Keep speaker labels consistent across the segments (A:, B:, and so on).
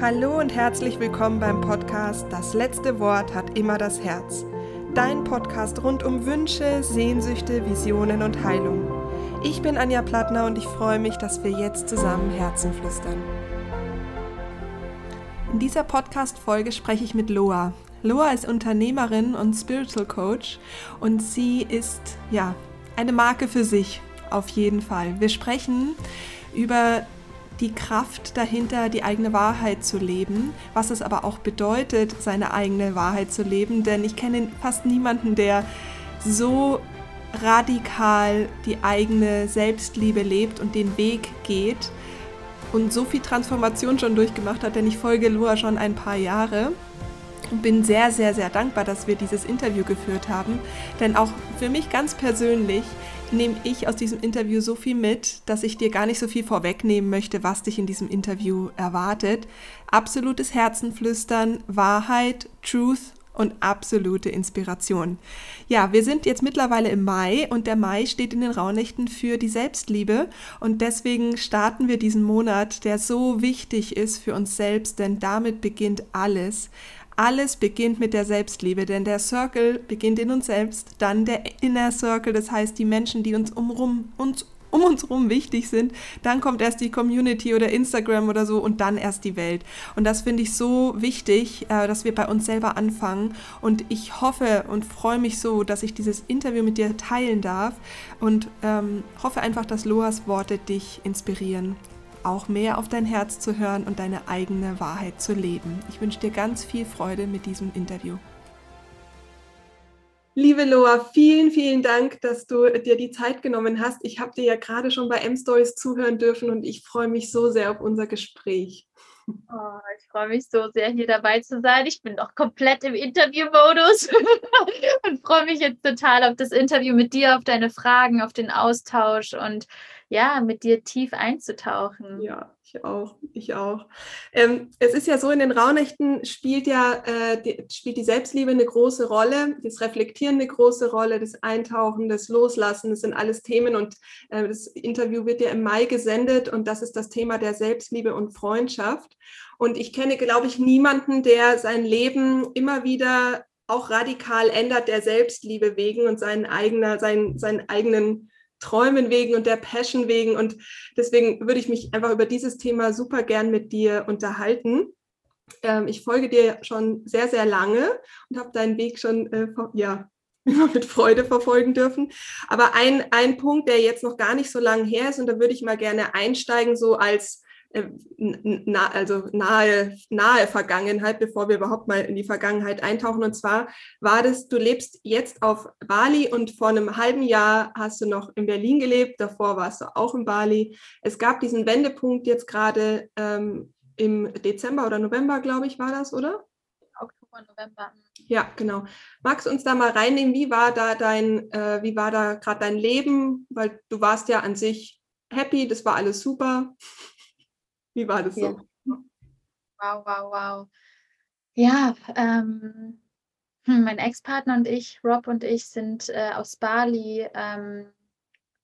A: Hallo und herzlich willkommen beim Podcast Das letzte Wort hat immer das Herz. Dein Podcast rund um Wünsche, Sehnsüchte, Visionen und Heilung. Ich bin Anja Plattner und ich freue mich, dass wir jetzt zusammen Herzen flüstern. In dieser Podcast-Folge spreche ich mit Loa. Loa ist Unternehmerin und Spiritual Coach und sie ist, ja, eine Marke für sich, auf jeden Fall. Wir sprechen über die Kraft dahinter, die eigene Wahrheit zu leben, was es aber auch bedeutet, seine eigene Wahrheit zu leben, denn ich kenne fast niemanden, der so radikal die eigene Selbstliebe lebt und den Weg geht und so viel Transformation schon durchgemacht hat, denn ich folge Lua schon ein paar Jahre und bin sehr, sehr, sehr dankbar, dass wir dieses Interview geführt haben, denn auch für mich ganz persönlich nehme ich aus diesem Interview so viel mit, dass ich dir gar nicht so viel vorwegnehmen möchte, was dich in diesem Interview erwartet. Absolutes Herzenflüstern, Wahrheit, Truth und absolute Inspiration. Ja, wir sind jetzt mittlerweile im Mai und der Mai steht in den Raunächten für die Selbstliebe und deswegen starten wir diesen Monat, der so wichtig ist für uns selbst, denn damit beginnt alles. Alles beginnt mit der Selbstliebe, denn der Circle beginnt in uns selbst, dann der Inner Circle, das heißt die Menschen, die uns umrum, uns um uns herum wichtig sind. Dann kommt erst die Community oder Instagram oder so und dann erst die Welt. Und das finde ich so wichtig, äh, dass wir bei uns selber anfangen. Und ich hoffe und freue mich so, dass ich dieses Interview mit dir teilen darf und ähm, hoffe einfach, dass Loas Worte dich inspirieren auch mehr auf dein Herz zu hören und deine eigene Wahrheit zu leben. Ich wünsche dir ganz viel Freude mit diesem Interview. Liebe Loa, vielen, vielen Dank, dass du dir die Zeit genommen hast. Ich habe dir ja gerade schon bei M-Stories zuhören dürfen und ich freue mich so sehr auf unser Gespräch.
B: Oh, ich freue mich so sehr, hier dabei zu sein. Ich bin noch komplett im Interviewmodus und freue mich jetzt total auf das Interview mit dir, auf deine Fragen, auf den Austausch und ja, mit dir tief einzutauchen.
A: Ja, ich auch, ich auch. Ähm, es ist ja so, in den Rauhnächten spielt ja äh, die, spielt die Selbstliebe eine große Rolle, das Reflektieren eine große Rolle, das Eintauchen, das Loslassen, das sind alles Themen und äh, das Interview wird ja im Mai gesendet und das ist das Thema der Selbstliebe und Freundschaft. Und ich kenne, glaube ich, niemanden, der sein Leben immer wieder auch radikal ändert der Selbstliebe wegen und seinen, eigener, seinen, seinen eigenen Träumen wegen und der Passion wegen. Und deswegen würde ich mich einfach über dieses Thema super gern mit dir unterhalten. Ähm, ich folge dir schon sehr, sehr lange und habe deinen Weg schon, äh, ja, immer mit Freude verfolgen dürfen. Aber ein, ein Punkt, der jetzt noch gar nicht so lange her ist, und da würde ich mal gerne einsteigen, so als na, also nahe, nahe Vergangenheit, bevor wir überhaupt mal in die Vergangenheit eintauchen. Und zwar war das, du lebst jetzt auf Bali und vor einem halben Jahr hast du noch in Berlin gelebt, davor warst du auch in Bali. Es gab diesen Wendepunkt jetzt gerade ähm, im Dezember oder November, glaube ich, war das, oder? Oktober, November. Ja, genau. Magst du uns da mal reinnehmen? Wie war da dein, äh, wie war da gerade dein Leben? Weil du warst ja an sich happy, das war alles super. Wie war das
B: so? Wow, wow, wow. Ja, ähm, hm, mein Ex-Partner und ich, Rob und ich, sind äh, aus Bali ähm,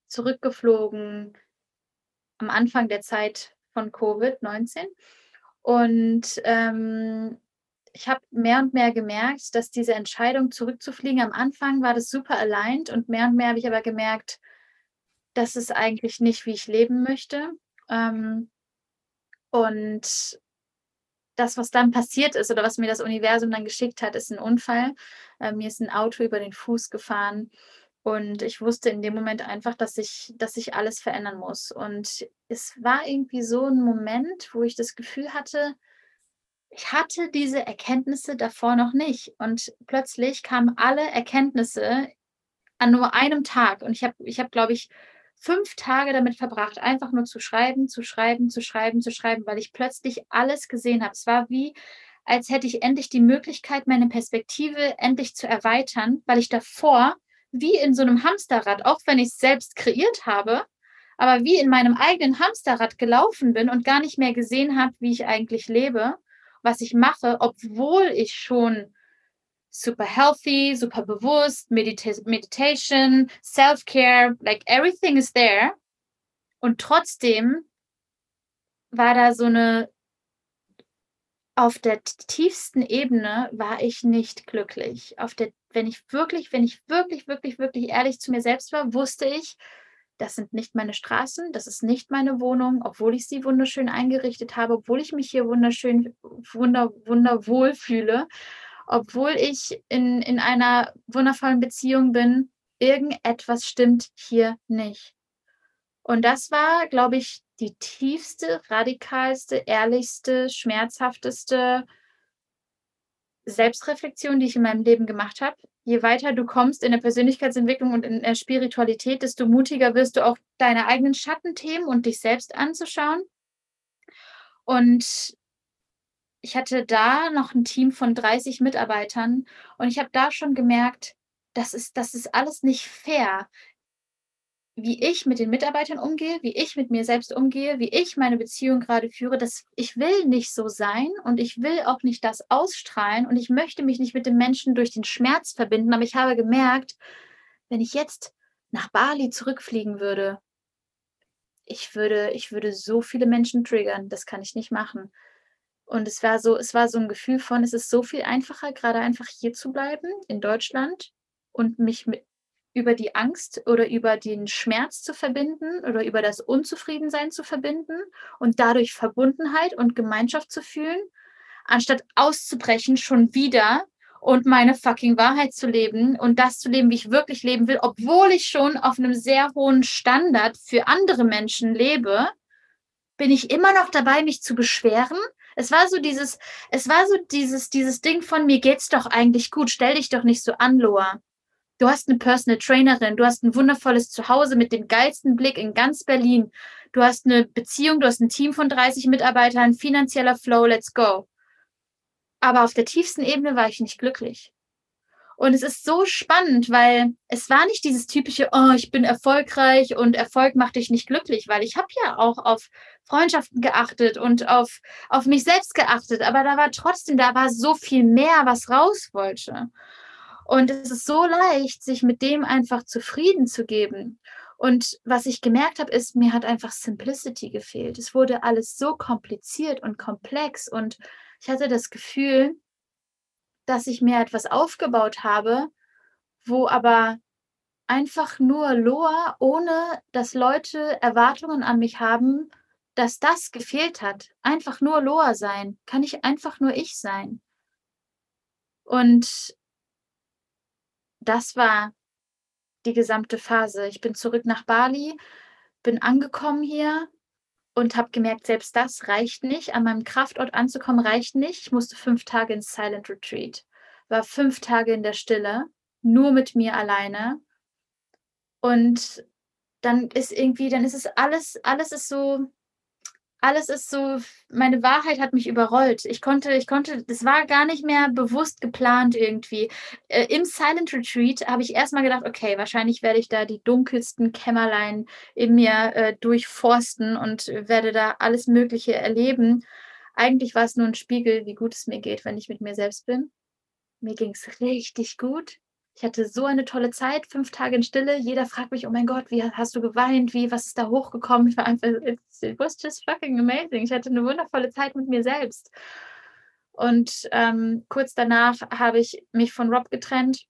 B: zurückgeflogen am Anfang der Zeit von Covid-19. Und ähm, ich habe mehr und mehr gemerkt, dass diese Entscheidung zurückzufliegen, am Anfang war das super aligned und mehr und mehr habe ich aber gemerkt, das ist eigentlich nicht, wie ich leben möchte. Ähm, und das, was dann passiert ist oder was mir das Universum dann geschickt hat, ist ein Unfall. Äh, mir ist ein Auto über den Fuß gefahren und ich wusste in dem Moment einfach, dass ich, dass ich alles verändern muss. Und es war irgendwie so ein Moment, wo ich das Gefühl hatte, ich hatte diese Erkenntnisse davor noch nicht. Und plötzlich kamen alle Erkenntnisse an nur einem Tag. Und ich habe, ich hab, glaube ich, fünf Tage damit verbracht, einfach nur zu schreiben, zu schreiben, zu schreiben, zu schreiben, weil ich plötzlich alles gesehen habe. Es war wie, als hätte ich endlich die Möglichkeit, meine Perspektive endlich zu erweitern, weil ich davor wie in so einem Hamsterrad, auch wenn ich es selbst kreiert habe, aber wie in meinem eigenen Hamsterrad gelaufen bin und gar nicht mehr gesehen habe, wie ich eigentlich lebe, was ich mache, obwohl ich schon super healthy, super bewusst, Medita Meditation, Self-Care, like everything is there. Und trotzdem war da so eine auf der tiefsten Ebene war ich nicht glücklich. Auf der, wenn ich wirklich, wenn ich wirklich, wirklich, wirklich ehrlich zu mir selbst war, wusste ich, das sind nicht meine Straßen, das ist nicht meine Wohnung, obwohl ich sie wunderschön eingerichtet habe, obwohl ich mich hier wunderschön, wunder, wunderwohl fühle, obwohl ich in, in einer wundervollen Beziehung bin, irgendetwas stimmt hier nicht. Und das war, glaube ich, die tiefste, radikalste, ehrlichste, schmerzhafteste Selbstreflexion, die ich in meinem Leben gemacht habe. Je weiter du kommst in der Persönlichkeitsentwicklung und in der Spiritualität, desto mutiger wirst du auch deine eigenen Schattenthemen und dich selbst anzuschauen. Und ich hatte da noch ein Team von 30 Mitarbeitern und ich habe da schon gemerkt, das ist, das ist alles nicht fair. Wie ich mit den Mitarbeitern umgehe, wie ich mit mir selbst umgehe, wie ich meine Beziehung gerade führe, dass ich will nicht so sein und ich will auch nicht das ausstrahlen und ich möchte mich nicht mit dem Menschen durch den Schmerz verbinden, aber ich habe gemerkt, wenn ich jetzt nach Bali zurückfliegen würde, ich würde, ich würde so viele Menschen triggern, das kann ich nicht machen. Und es war so, es war so ein Gefühl von, es ist so viel einfacher, gerade einfach hier zu bleiben in Deutschland und mich mit, über die Angst oder über den Schmerz zu verbinden oder über das Unzufriedensein zu verbinden und dadurch Verbundenheit und Gemeinschaft zu fühlen, anstatt auszubrechen schon wieder und meine fucking Wahrheit zu leben und das zu leben, wie ich wirklich leben will, obwohl ich schon auf einem sehr hohen Standard für andere Menschen lebe, bin ich immer noch dabei, mich zu beschweren. Es war so dieses, es war so dieses, dieses Ding von mir geht's doch eigentlich gut, stell dich doch nicht so an, Loa. Du hast eine Personal Trainerin, du hast ein wundervolles Zuhause mit dem geilsten Blick in ganz Berlin. Du hast eine Beziehung, du hast ein Team von 30 Mitarbeitern, finanzieller Flow, let's go. Aber auf der tiefsten Ebene war ich nicht glücklich. Und es ist so spannend, weil es war nicht dieses typische, oh, ich bin erfolgreich und Erfolg macht dich nicht glücklich, weil ich habe ja auch auf Freundschaften geachtet und auf, auf mich selbst geachtet. Aber da war trotzdem, da war so viel mehr, was raus wollte. Und es ist so leicht, sich mit dem einfach zufrieden zu geben. Und was ich gemerkt habe, ist, mir hat einfach Simplicity gefehlt. Es wurde alles so kompliziert und komplex und ich hatte das Gefühl, dass ich mir etwas aufgebaut habe, wo aber einfach nur Loa, ohne dass Leute Erwartungen an mich haben, dass das gefehlt hat. Einfach nur Loa sein. Kann ich einfach nur ich sein. Und das war die gesamte Phase. Ich bin zurück nach Bali, bin angekommen hier und habe gemerkt, selbst das reicht nicht. An meinem Kraftort anzukommen reicht nicht. Ich musste fünf Tage ins Silent Retreat, war fünf Tage in der Stille, nur mit mir alleine. Und dann ist irgendwie, dann ist es alles, alles ist so alles ist so, meine Wahrheit hat mich überrollt. Ich konnte, ich konnte, das war gar nicht mehr bewusst geplant irgendwie. Äh, Im Silent Retreat habe ich erstmal gedacht, okay, wahrscheinlich werde ich da die dunkelsten Kämmerlein in mir äh, durchforsten und werde da alles Mögliche erleben. Eigentlich war es nur ein Spiegel, wie gut es mir geht, wenn ich mit mir selbst bin. Mir ging es richtig gut. Ich hatte so eine tolle Zeit, fünf Tage in Stille. Jeder fragt mich, oh mein Gott, wie hast du geweint? Wie, was ist da hochgekommen? Ich war einfach, it was just fucking amazing. Ich hatte eine wundervolle Zeit mit mir selbst. Und ähm, kurz danach habe ich mich von Rob getrennt.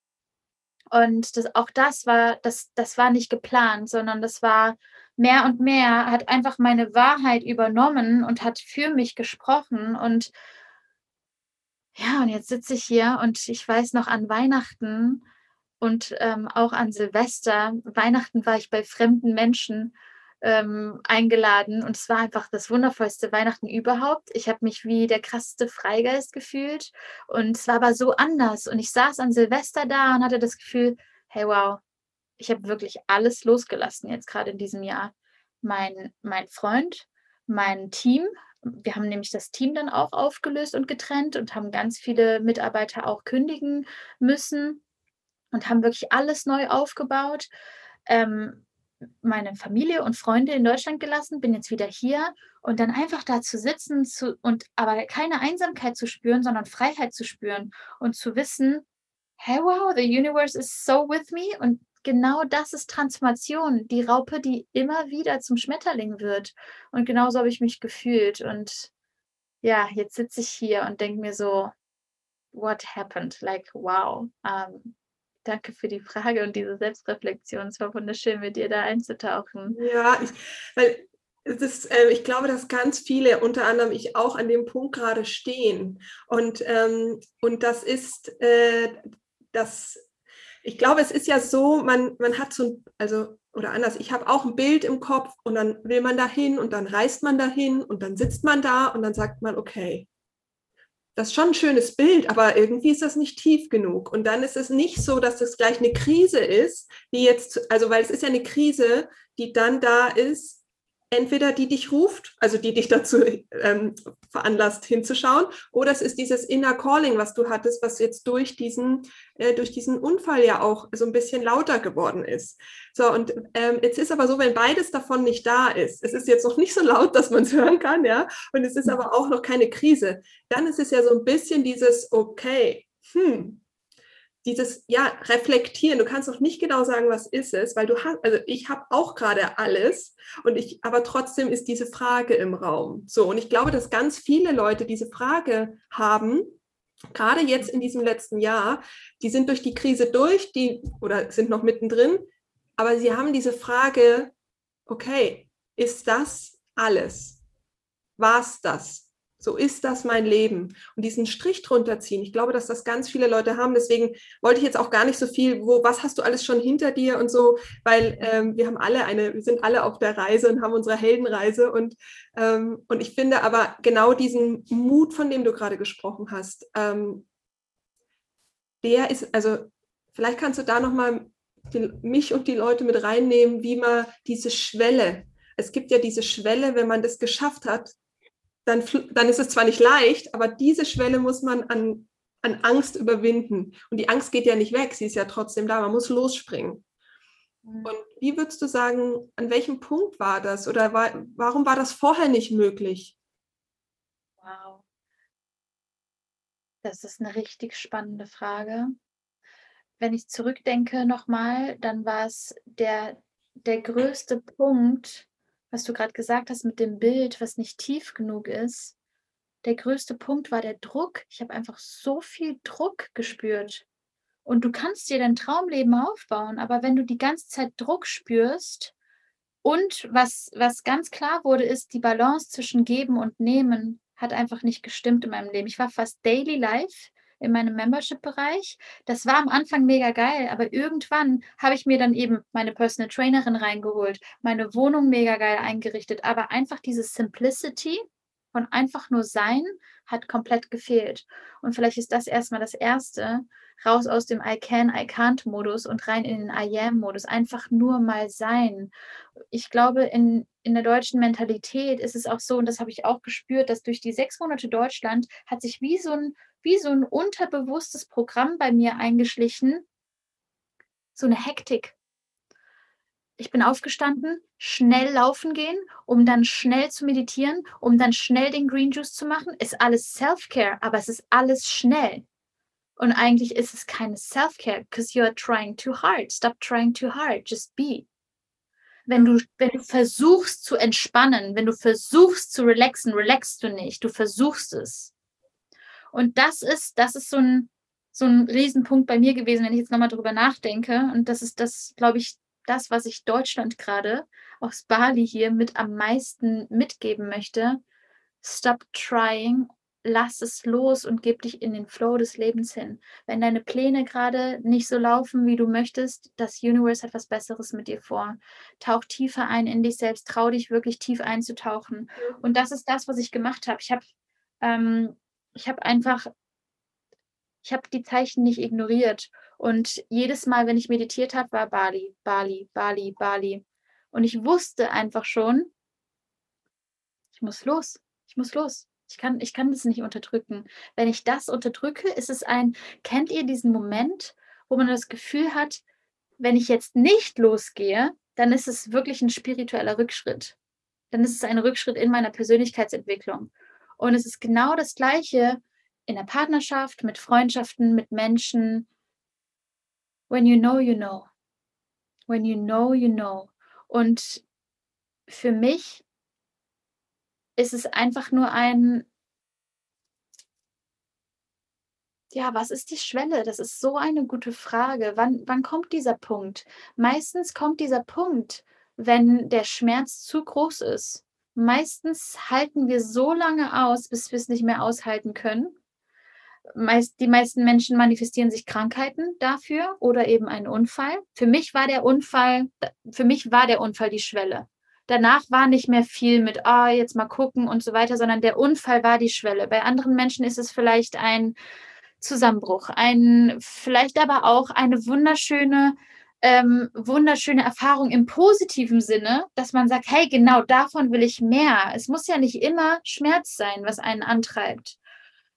B: Und das, auch das war, das, das war nicht geplant, sondern das war mehr und mehr, hat einfach meine Wahrheit übernommen und hat für mich gesprochen. Und ja, und jetzt sitze ich hier und ich weiß noch an Weihnachten, und ähm, auch an Silvester, Weihnachten war ich bei fremden Menschen ähm, eingeladen und es war einfach das wundervollste Weihnachten überhaupt. Ich habe mich wie der krasseste Freigeist gefühlt und es war aber so anders. Und ich saß an Silvester da und hatte das Gefühl, hey wow, ich habe wirklich alles losgelassen jetzt gerade in diesem Jahr. Mein, mein Freund, mein Team, wir haben nämlich das Team dann auch aufgelöst und getrennt und haben ganz viele Mitarbeiter auch kündigen müssen und haben wirklich alles neu aufgebaut. Ähm, meine Familie und Freunde in Deutschland gelassen, bin jetzt wieder hier und dann einfach da zu sitzen zu, und aber keine Einsamkeit zu spüren, sondern Freiheit zu spüren und zu wissen, hey wow, the universe is so with me und genau das ist Transformation, die Raupe, die immer wieder zum Schmetterling wird und genauso habe ich mich gefühlt und ja, jetzt sitze ich hier und denke mir so, what happened? Like, wow. Ähm, danke für die Frage und diese Selbstreflexion. Es war wunderschön, mit dir da einzutauchen.
A: Ja, ich, weil ist, äh, ich glaube, dass ganz viele, unter anderem ich auch, an dem Punkt gerade stehen. Und, ähm, und das ist, äh, das, ich glaube, es ist ja so, man, man hat so ein, also, oder anders, ich habe auch ein Bild im Kopf und dann will man dahin und dann reist man dahin und dann sitzt man da und dann sagt man, okay, das ist schon ein schönes Bild, aber irgendwie ist das nicht tief genug. Und dann ist es nicht so, dass das gleich eine Krise ist, die jetzt, also weil es ist ja eine Krise, die dann da ist, entweder die dich ruft, also die dich dazu ähm, veranlasst hinzuschauen, oder es ist dieses Inner Calling, was du hattest, was jetzt durch diesen, äh, durch diesen Unfall ja auch so ein bisschen lauter geworden ist. So, und ähm, jetzt ist aber so, wenn beides davon nicht da ist, es ist jetzt noch nicht so laut, dass man es hören kann, ja, und es ist aber auch noch keine Krise, dann ist es ja so ein bisschen dieses, okay, hm, dieses ja reflektieren. Du kannst noch nicht genau sagen, was ist es, weil du hast, also ich habe auch gerade alles und ich, aber trotzdem ist diese Frage im Raum. So und ich glaube, dass ganz viele Leute diese Frage haben. Gerade jetzt in diesem letzten Jahr, die sind durch die Krise durch, die oder sind noch mittendrin, aber sie haben diese Frage: Okay, ist das alles? War es das? So ist das mein Leben. Und diesen Strich drunter ziehen, ich glaube, dass das ganz viele Leute haben. Deswegen wollte ich jetzt auch gar nicht so viel, wo, was hast du alles schon hinter dir und so, weil ähm, wir haben alle eine, wir sind alle auf der Reise und haben unsere Heldenreise. Und, ähm, und ich finde aber genau diesen Mut, von dem du gerade gesprochen hast, ähm, der ist, also vielleicht kannst du da nochmal mich und die Leute mit reinnehmen, wie man diese Schwelle, es gibt ja diese Schwelle, wenn man das geschafft hat, dann, dann ist es zwar nicht leicht, aber diese Schwelle muss man an, an Angst überwinden. Und die Angst geht ja nicht weg, sie ist ja trotzdem da, man muss losspringen. Mhm. Und wie würdest du sagen, an welchem Punkt war das oder war, warum war das vorher nicht möglich?
B: Wow. Das ist eine richtig spannende Frage. Wenn ich zurückdenke nochmal, dann war es der, der größte Punkt, was du gerade gesagt hast mit dem Bild, was nicht tief genug ist, der größte Punkt war der Druck. Ich habe einfach so viel Druck gespürt. Und du kannst dir dein Traumleben aufbauen, aber wenn du die ganze Zeit Druck spürst und was, was ganz klar wurde, ist, die Balance zwischen Geben und Nehmen hat einfach nicht gestimmt in meinem Leben. Ich war fast daily life in meinem Membership-Bereich. Das war am Anfang mega geil, aber irgendwann habe ich mir dann eben meine Personal Trainerin reingeholt, meine Wohnung mega geil eingerichtet, aber einfach diese Simplicity von einfach nur sein hat komplett gefehlt. Und vielleicht ist das erstmal das Erste, raus aus dem I can, I can't Modus und rein in den I am Modus. Einfach nur mal sein. Ich glaube, in, in der deutschen Mentalität ist es auch so, und das habe ich auch gespürt, dass durch die sechs Monate Deutschland hat sich wie so ein wie so ein unterbewusstes Programm bei mir eingeschlichen, so eine Hektik. Ich bin aufgestanden, schnell laufen gehen, um dann schnell zu meditieren, um dann schnell den Green Juice zu machen. Ist alles Self-Care, aber es ist alles schnell. Und eigentlich ist es keine Self-Care, because you are trying too hard. Stop trying too hard, just be. Wenn du, wenn du versuchst zu entspannen, wenn du versuchst zu relaxen, relaxst du nicht. Du versuchst es. Und das ist, das ist so ein, so ein Riesenpunkt bei mir gewesen, wenn ich jetzt nochmal drüber nachdenke. Und das ist das, glaube ich, das, was ich Deutschland gerade aus Bali hier mit am meisten mitgeben möchte. Stop trying, lass es los und gib dich in den Flow des Lebens hin. Wenn deine Pläne gerade nicht so laufen, wie du möchtest, das Universe hat was Besseres mit dir vor. Tauch tiefer ein in dich selbst, trau dich wirklich tief einzutauchen. Und das ist das, was ich gemacht habe. Ich habe ähm, ich habe einfach, ich habe die Zeichen nicht ignoriert. Und jedes Mal, wenn ich meditiert habe, war Bali, Bali, Bali, Bali. Und ich wusste einfach schon, ich muss los, ich muss los. Ich kann, ich kann das nicht unterdrücken. Wenn ich das unterdrücke, ist es ein, kennt ihr diesen Moment, wo man das Gefühl hat, wenn ich jetzt nicht losgehe, dann ist es wirklich ein spiritueller Rückschritt. Dann ist es ein Rückschritt in meiner Persönlichkeitsentwicklung. Und es ist genau das Gleiche in der Partnerschaft, mit Freundschaften, mit Menschen. When you know, you know. When you know, you know. Und für mich ist es einfach nur ein, ja, was ist die Schwelle? Das ist so eine gute Frage. Wann, wann kommt dieser Punkt? Meistens kommt dieser Punkt, wenn der Schmerz zu groß ist Meistens halten wir so lange aus, bis wir es nicht mehr aushalten können. Meist, die meisten Menschen manifestieren sich Krankheiten dafür oder eben einen Unfall. Für mich war der Unfall, für mich war der Unfall die Schwelle. Danach war nicht mehr viel mit, oh, jetzt mal gucken und so weiter, sondern der Unfall war die Schwelle. Bei anderen Menschen ist es vielleicht ein Zusammenbruch, ein, vielleicht aber auch eine wunderschöne, ähm, wunderschöne Erfahrung im positiven Sinne, dass man sagt, hey, genau davon will ich mehr. Es muss ja nicht immer Schmerz sein, was einen antreibt.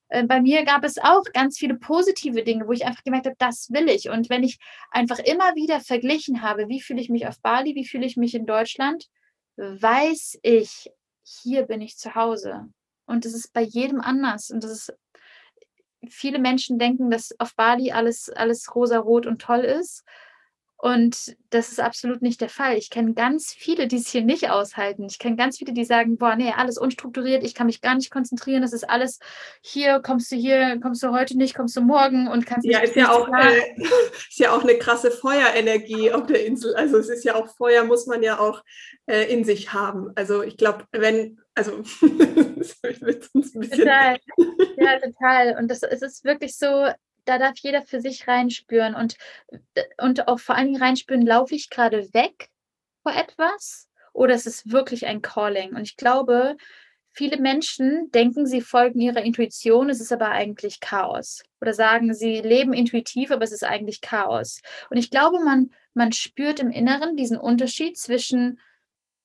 B: Äh, bei mir gab es auch ganz viele positive Dinge, wo ich einfach gemerkt habe, das will ich. Und wenn ich einfach immer wieder verglichen habe, wie fühle ich mich auf Bali, wie fühle ich mich in Deutschland, weiß ich, hier bin ich zu Hause. Und das ist bei jedem anders. Und das ist viele Menschen denken, dass auf Bali alles, alles rosa-rot und toll ist. Und das ist absolut nicht der Fall. Ich kenne ganz viele, die es hier nicht aushalten. Ich kenne ganz viele, die sagen, boah, nee, alles unstrukturiert, ich kann mich gar nicht konzentrieren, das ist alles hier, kommst du hier, kommst du heute nicht, kommst du morgen und kannst
A: ja,
B: ist
A: ja auch äh, ist ja auch eine krasse Feuerenergie auf der Insel. Also es ist ja auch Feuer muss man ja auch äh, in sich haben. Also ich glaube, wenn also
B: total. Ja, total. Und das, es ist wirklich so, da darf jeder für sich reinspüren und, und auch vor allen Dingen reinspüren, laufe ich gerade weg vor etwas oder ist es wirklich ein Calling? Und ich glaube, viele Menschen denken, sie folgen ihrer Intuition, es ist aber eigentlich Chaos. Oder sagen, sie leben intuitiv, aber es ist eigentlich Chaos. Und ich glaube, man, man spürt im Inneren diesen Unterschied zwischen,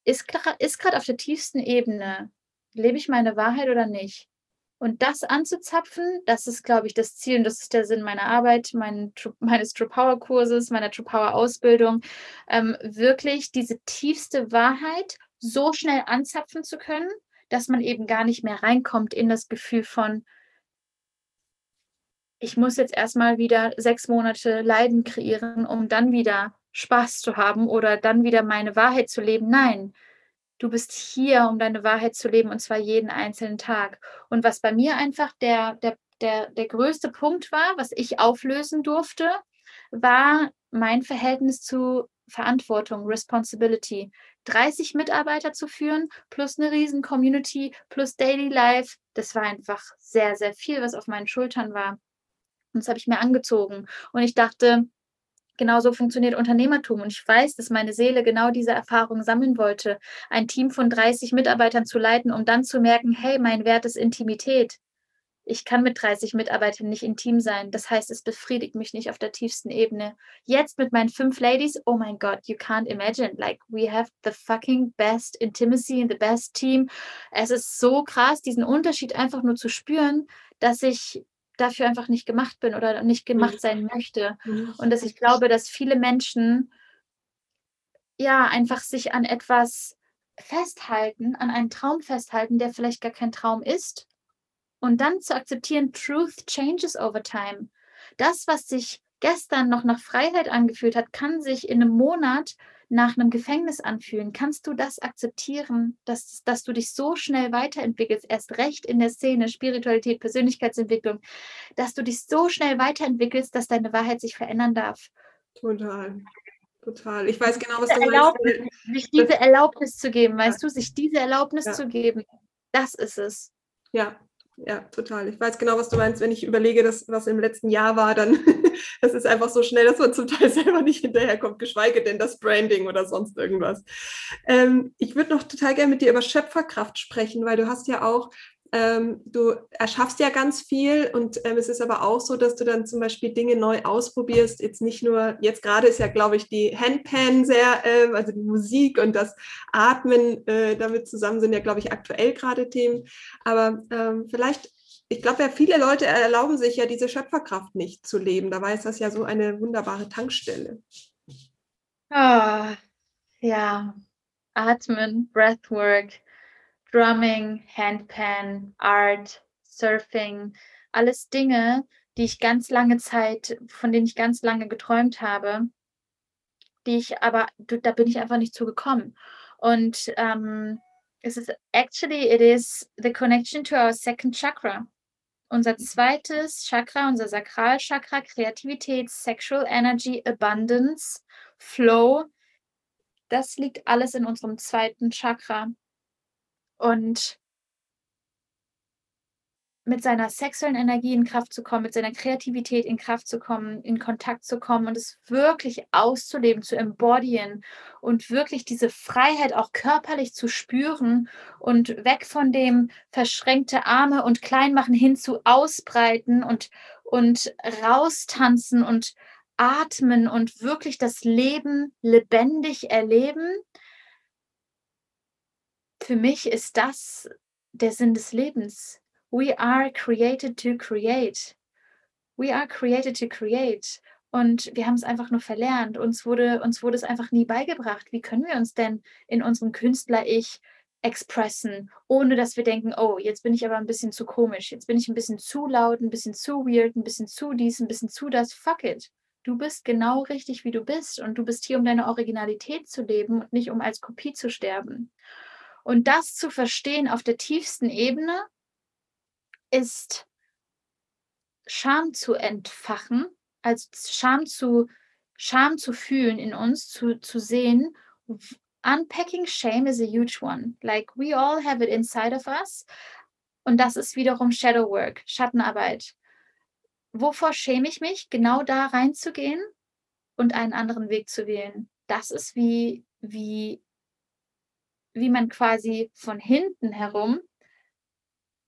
B: ist gerade ist auf der tiefsten Ebene, lebe ich meine Wahrheit oder nicht? Und das anzuzapfen, das ist, glaube ich, das Ziel und das ist der Sinn meiner Arbeit, mein, meines True Power Kurses, meiner True Power Ausbildung, ähm, wirklich diese tiefste Wahrheit so schnell anzapfen zu können, dass man eben gar nicht mehr reinkommt in das Gefühl von, ich muss jetzt erstmal wieder sechs Monate Leiden kreieren, um dann wieder Spaß zu haben oder dann wieder meine Wahrheit zu leben. Nein, Du bist hier, um deine Wahrheit zu leben und zwar jeden einzelnen Tag. Und was bei mir einfach der, der, der, der größte Punkt war, was ich auflösen durfte, war mein Verhältnis zu Verantwortung, Responsibility. 30 Mitarbeiter zu führen, plus eine riesen Community, plus Daily Life. Das war einfach sehr, sehr viel, was auf meinen Schultern war. Und das habe ich mir angezogen. Und ich dachte, Genauso funktioniert Unternehmertum. Und ich weiß, dass meine Seele genau diese Erfahrung sammeln wollte, ein Team von 30 Mitarbeitern zu leiten, um dann zu merken, hey, mein Wert ist Intimität. Ich kann mit 30 Mitarbeitern nicht intim sein. Das heißt, es befriedigt mich nicht auf der tiefsten Ebene. Jetzt mit meinen fünf Ladies, oh mein Gott, you can't imagine. Like, we have the fucking best intimacy and the best team. Es ist so krass, diesen Unterschied einfach nur zu spüren, dass ich dafür einfach nicht gemacht bin oder nicht gemacht mhm. sein möchte. Mhm. Und dass ich glaube, dass viele Menschen ja einfach sich an etwas festhalten, an einen Traum festhalten, der vielleicht gar kein Traum ist. Und dann zu akzeptieren, Truth changes over time. Das, was sich gestern noch nach Freiheit angefühlt hat, kann sich in einem Monat nach einem Gefängnis anfühlen, kannst du das akzeptieren, dass, dass du dich so schnell weiterentwickelst, erst recht in der Szene Spiritualität, Persönlichkeitsentwicklung, dass du dich so schnell weiterentwickelst, dass deine Wahrheit sich verändern darf.
A: Total. Total. Ich weiß genau, was du
B: Erlaubnis, meinst. Sich diese Erlaubnis zu geben, weißt du, sich diese Erlaubnis ja. zu geben, das ist es.
A: Ja, ja, total. Ich weiß genau, was du meinst. Wenn ich überlege, dass, was im letzten Jahr war, dann das ist einfach so schnell, dass man zum Teil selber nicht hinterherkommt, geschweige denn das Branding oder sonst irgendwas. Ähm, ich würde noch total gerne mit dir über Schöpferkraft sprechen, weil du hast ja auch ähm, du erschaffst ja ganz viel und ähm, es ist aber auch so, dass du dann zum Beispiel Dinge neu ausprobierst. Jetzt nicht nur, jetzt gerade ist ja, glaube ich, die Handpan sehr, äh, also die Musik und das Atmen äh, damit zusammen sind ja, glaube ich, aktuell gerade Themen. Aber ähm, vielleicht, ich glaube ja, viele Leute erlauben sich ja diese Schöpferkraft nicht zu leben. Dabei ist das ja so eine wunderbare Tankstelle.
B: Ah, ja, Atmen, Breathwork Drumming, Handpan, Art, Surfing, alles Dinge, die ich ganz lange Zeit, von denen ich ganz lange geträumt habe, die ich aber, da bin ich einfach nicht zugekommen. Und ähm, es ist actually, it is the connection to our second chakra. Unser zweites Chakra, unser Sakralchakra, Kreativität, Sexual Energy, Abundance, Flow, das liegt alles in unserem zweiten Chakra. Und mit seiner sexuellen Energie in Kraft zu kommen, mit seiner Kreativität in Kraft zu kommen, in Kontakt zu kommen und es wirklich auszuleben, zu embodyen und wirklich diese Freiheit auch körperlich zu spüren und weg von dem verschränkte Arme und Kleinmachen hin zu ausbreiten und, und raustanzen und atmen und wirklich das Leben lebendig erleben. Für mich ist das der Sinn des Lebens We are created to create. We are created to create. Und wir haben es einfach nur verlernt. Uns wurde, uns wurde es einfach nie beigebracht. Wie können wir uns denn in unserem Künstler-Ich expressen, ohne dass wir denken, oh, jetzt bin ich aber ein bisschen zu komisch, jetzt bin ich ein bisschen zu laut, ein bisschen zu weird, ein bisschen zu dies, ein bisschen zu das. Fuck it. Du bist genau richtig, wie du bist. Und du bist hier, um deine Originalität zu leben und nicht um als Kopie zu sterben. Und das zu verstehen auf der tiefsten Ebene ist Scham zu entfachen, also Scham zu, Scham zu fühlen in uns, zu, zu sehen. Unpacking shame is a huge one. Like we all have it inside of us. Und das ist wiederum Shadow Work, Schattenarbeit. Wovor schäme ich mich? Genau da reinzugehen und einen anderen Weg zu wählen. Das ist wie, wie, wie man quasi von hinten herum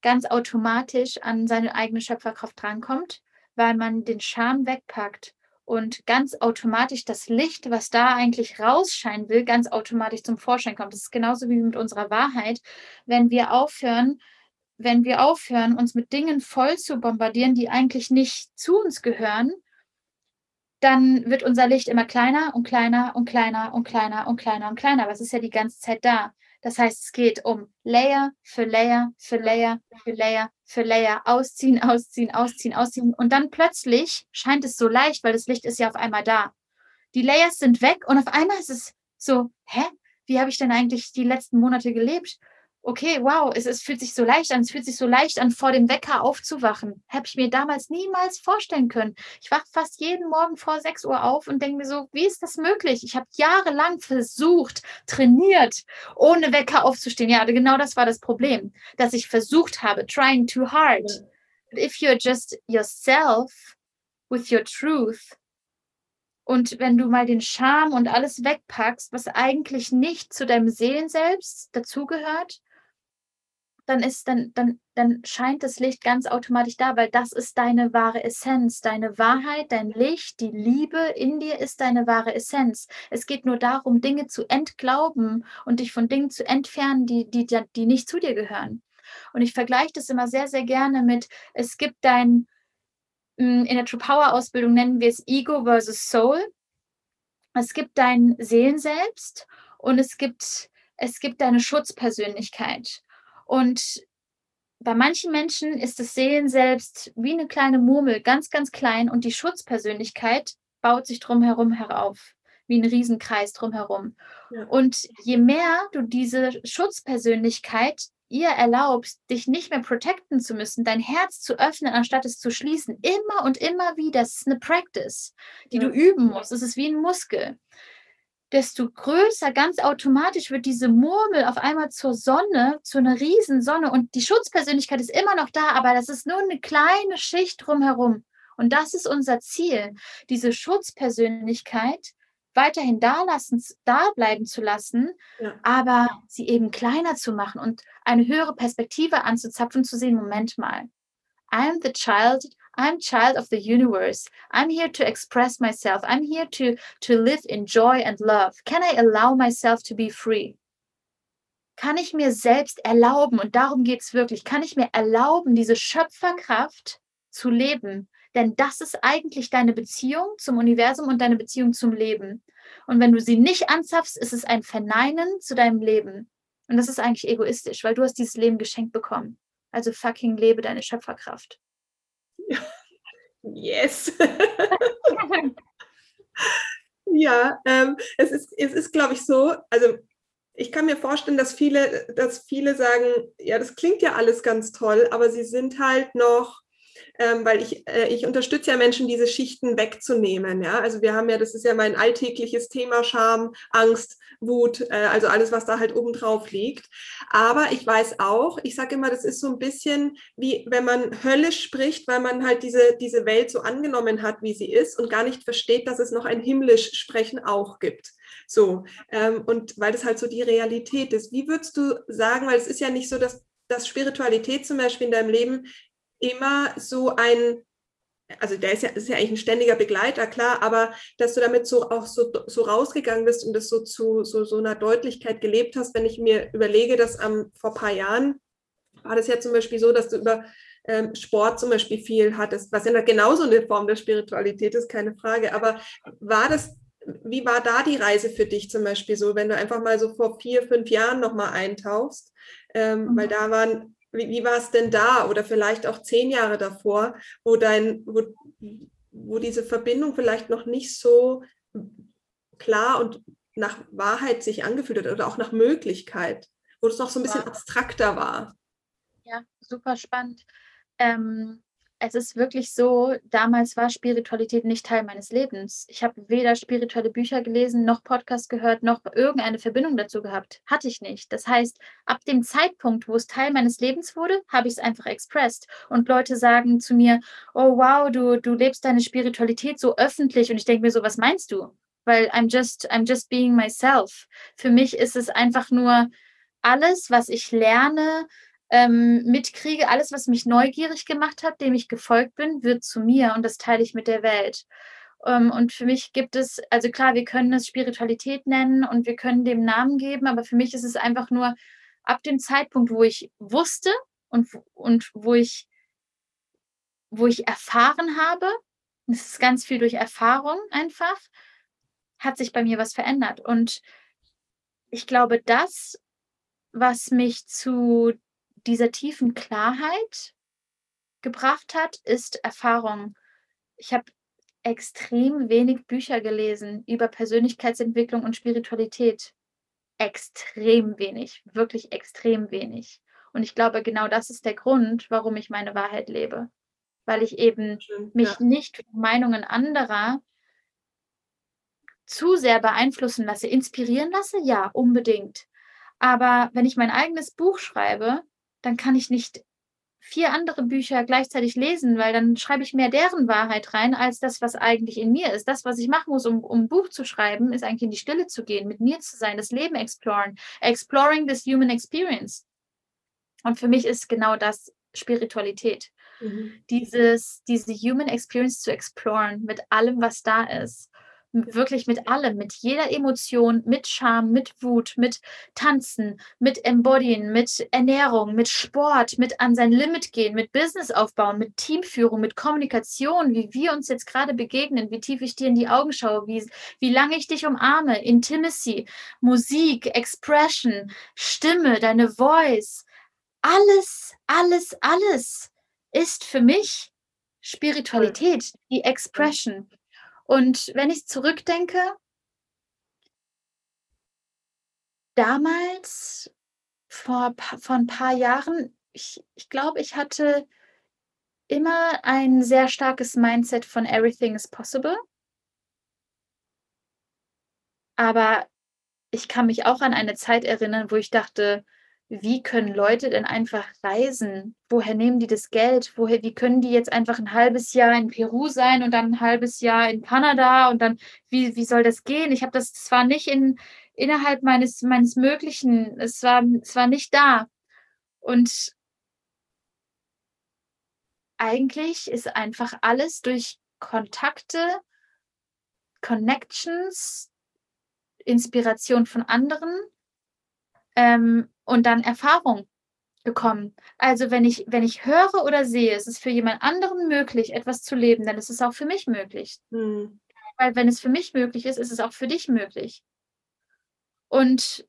B: ganz automatisch an seine eigene Schöpferkraft drankommt, weil man den Scham wegpackt und ganz automatisch das Licht, was da eigentlich rausscheinen will, ganz automatisch zum Vorschein kommt. Das ist genauso wie mit unserer Wahrheit. Wenn wir aufhören, wenn wir aufhören, uns mit Dingen voll zu bombardieren, die eigentlich nicht zu uns gehören, dann wird unser Licht immer kleiner und kleiner und kleiner und kleiner und kleiner und kleiner. Aber es ist ja die ganze Zeit da. Das heißt, es geht um Layer für Layer für Layer für Layer für Layer, ausziehen, ausziehen, ausziehen, ausziehen. Und dann plötzlich scheint es so leicht, weil das Licht ist ja auf einmal da. Die Layers sind weg und auf einmal ist es so, hä? Wie habe ich denn eigentlich die letzten Monate gelebt? Okay, wow, es, es fühlt sich so leicht an, es fühlt sich so leicht an, vor dem Wecker aufzuwachen. Habe ich mir damals niemals vorstellen können. Ich wache fast jeden Morgen vor 6 Uhr auf und denke mir so, wie ist das möglich? Ich habe jahrelang versucht, trainiert, ohne Wecker aufzustehen. Ja, genau das war das Problem, dass ich versucht habe, trying too hard. But if you're just yourself with your truth, und wenn du mal den Charme und alles wegpackst, was eigentlich nicht zu deinem Seelenselbst dazugehört, dann ist, dann, dann, dann scheint das Licht ganz automatisch da, weil das ist deine wahre Essenz. Deine Wahrheit, dein Licht, die Liebe in dir ist deine wahre Essenz. Es geht nur darum, Dinge zu entglauben und dich von Dingen zu entfernen, die, die, die nicht zu dir gehören. Und ich vergleiche das immer sehr, sehr gerne mit, es gibt dein, hm, in der True Power Ausbildung nennen wir es Ego versus Soul. Es gibt dein Seelenselbst und es gibt, es gibt deine Schutzpersönlichkeit. Und bei manchen Menschen ist das Seelen selbst wie eine kleine Murmel, ganz, ganz klein und die Schutzpersönlichkeit baut sich drumherum herauf, wie ein Riesenkreis drumherum. Ja. Und je mehr du diese Schutzpersönlichkeit ihr erlaubst, dich nicht mehr protecten zu müssen, dein Herz zu öffnen, anstatt es zu schließen, immer und immer wieder, das ist eine Practice, die ja. du üben musst. Es ist wie ein Muskel desto größer ganz automatisch wird diese Murmel auf einmal zur Sonne, zu einer Riesensonne. Und die Schutzpersönlichkeit ist immer noch da, aber das ist nur eine kleine Schicht drumherum. Und das ist unser Ziel, diese Schutzpersönlichkeit weiterhin da, lassen, da bleiben zu lassen, ja. aber sie eben kleiner zu machen und eine höhere Perspektive anzuzapfen, zu sehen, Moment mal, I'm the child I'm child of the universe. I'm here to express myself. I'm here to, to live in joy and love. Can I allow myself to be free? Kann ich mir selbst erlauben, und darum geht es wirklich, kann ich mir erlauben, diese Schöpferkraft zu leben? Denn das ist eigentlich deine Beziehung zum Universum und deine Beziehung zum Leben. Und wenn du sie nicht anzapfst, ist es ein Verneinen zu deinem Leben. Und das ist eigentlich egoistisch, weil du hast dieses Leben geschenkt bekommen. Also fucking lebe deine Schöpferkraft.
A: Yes. ja, ähm, es ist, es ist glaube ich, so, also ich kann mir vorstellen, dass viele, dass viele sagen, ja, das klingt ja alles ganz toll, aber sie sind halt noch ähm, weil ich, äh, ich unterstütze ja Menschen, diese Schichten wegzunehmen. Ja? Also wir haben ja, das ist ja mein alltägliches Thema, Scham, Angst, Wut, äh, also alles, was da halt oben drauf liegt. Aber ich weiß auch, ich sage immer, das ist so ein bisschen wie wenn man höllisch spricht, weil man halt diese, diese Welt so angenommen hat, wie sie ist und gar nicht versteht, dass es noch ein himmlisch Sprechen auch gibt. So, ähm, und weil das halt so die Realität ist. Wie würdest du sagen, weil es ist ja nicht so, dass, dass Spiritualität zum Beispiel in deinem Leben immer so ein, also der ist ja, ist ja eigentlich ein ständiger Begleiter, klar, aber dass du damit so auch so, so rausgegangen bist und das so zu so, so einer Deutlichkeit gelebt hast, wenn ich mir überlege, dass ähm, vor ein paar Jahren war das ja zum Beispiel so, dass du über ähm, Sport zum Beispiel viel hattest, was ja genauso eine Form der Spiritualität ist, keine Frage. Aber war das, wie war da die Reise für dich zum Beispiel so, wenn du einfach mal so vor vier, fünf Jahren nochmal eintauchst? Ähm, mhm. Weil da waren wie, wie war es denn da oder vielleicht auch zehn Jahre davor, wo dein, wo, wo diese Verbindung vielleicht noch nicht so klar und nach Wahrheit sich angefühlt hat oder auch nach Möglichkeit, wo es noch so ein bisschen abstrakter war?
B: Ja, super spannend. Ähm, es ist wirklich so, damals war Spiritualität nicht Teil meines Lebens. Ich habe weder spirituelle Bücher gelesen, noch Podcast gehört, noch irgendeine Verbindung dazu gehabt. Hatte ich nicht. Das heißt, ab dem Zeitpunkt, wo es Teil meines Lebens wurde, habe ich es einfach expressed. Und Leute sagen zu mir, oh wow, du, du lebst deine Spiritualität so öffentlich. Und ich denke mir so, was meinst du? Weil I'm just, I'm just being myself. Für mich ist es einfach nur alles, was ich lerne, ähm, mitkriege, alles, was mich neugierig gemacht hat, dem ich gefolgt bin, wird zu mir und das teile ich mit der Welt. Ähm, und für mich gibt es, also klar, wir können es Spiritualität nennen und wir können dem Namen geben, aber für mich ist es einfach nur ab dem Zeitpunkt, wo ich wusste und, und wo ich wo ich erfahren habe, das ist ganz viel durch Erfahrung einfach, hat sich bei mir was verändert. Und ich glaube, das, was mich zu dieser tiefen Klarheit gebracht hat, ist Erfahrung. Ich habe extrem wenig Bücher gelesen über Persönlichkeitsentwicklung und Spiritualität. Extrem wenig, wirklich extrem wenig. Und ich glaube, genau das ist der Grund, warum ich meine Wahrheit lebe. Weil ich eben Schön, mich ja. nicht von Meinungen anderer zu sehr beeinflussen lasse, inspirieren lasse, ja, unbedingt. Aber wenn ich mein eigenes Buch schreibe, dann kann ich nicht vier andere Bücher gleichzeitig lesen, weil dann schreibe ich mehr deren Wahrheit rein, als das, was eigentlich in mir ist. Das, was ich machen muss, um, um ein Buch zu schreiben, ist eigentlich in die Stille zu gehen, mit mir zu sein, das Leben exploren, exploring this human experience. Und für mich ist genau das Spiritualität. Mhm. Dieses, diese human experience zu exploren mit allem, was da ist wirklich mit allem, mit jeder Emotion, mit Scham, mit Wut, mit Tanzen, mit Embodyen, mit Ernährung, mit Sport, mit an sein Limit gehen, mit Business aufbauen, mit Teamführung, mit Kommunikation, wie wir uns jetzt gerade begegnen, wie tief ich dir in die Augen schaue, wie, wie lange ich dich umarme, Intimacy, Musik, Expression, Stimme, deine Voice, alles, alles, alles ist für mich Spiritualität, die Expression. Und wenn ich zurückdenke, damals, vor, vor ein paar Jahren, ich, ich glaube, ich hatte immer ein sehr starkes Mindset von Everything is possible. Aber ich kann mich auch an eine Zeit erinnern, wo ich dachte, wie können Leute denn einfach reisen? Woher nehmen die das Geld? Woher, wie können die jetzt einfach ein halbes Jahr in Peru sein und dann ein halbes Jahr in Kanada und dann, wie, wie soll das gehen? Ich habe das zwar nicht in, innerhalb meines, meines Möglichen, es war, es war nicht da. Und eigentlich ist einfach alles durch Kontakte, Connections, Inspiration von anderen ähm, und dann Erfahrung bekommen. Also wenn ich, wenn ich höre oder sehe, es ist für jemand anderen möglich, etwas zu leben, dann ist es auch für mich möglich. Mhm. Weil wenn es für mich möglich ist, ist es auch für dich möglich. Und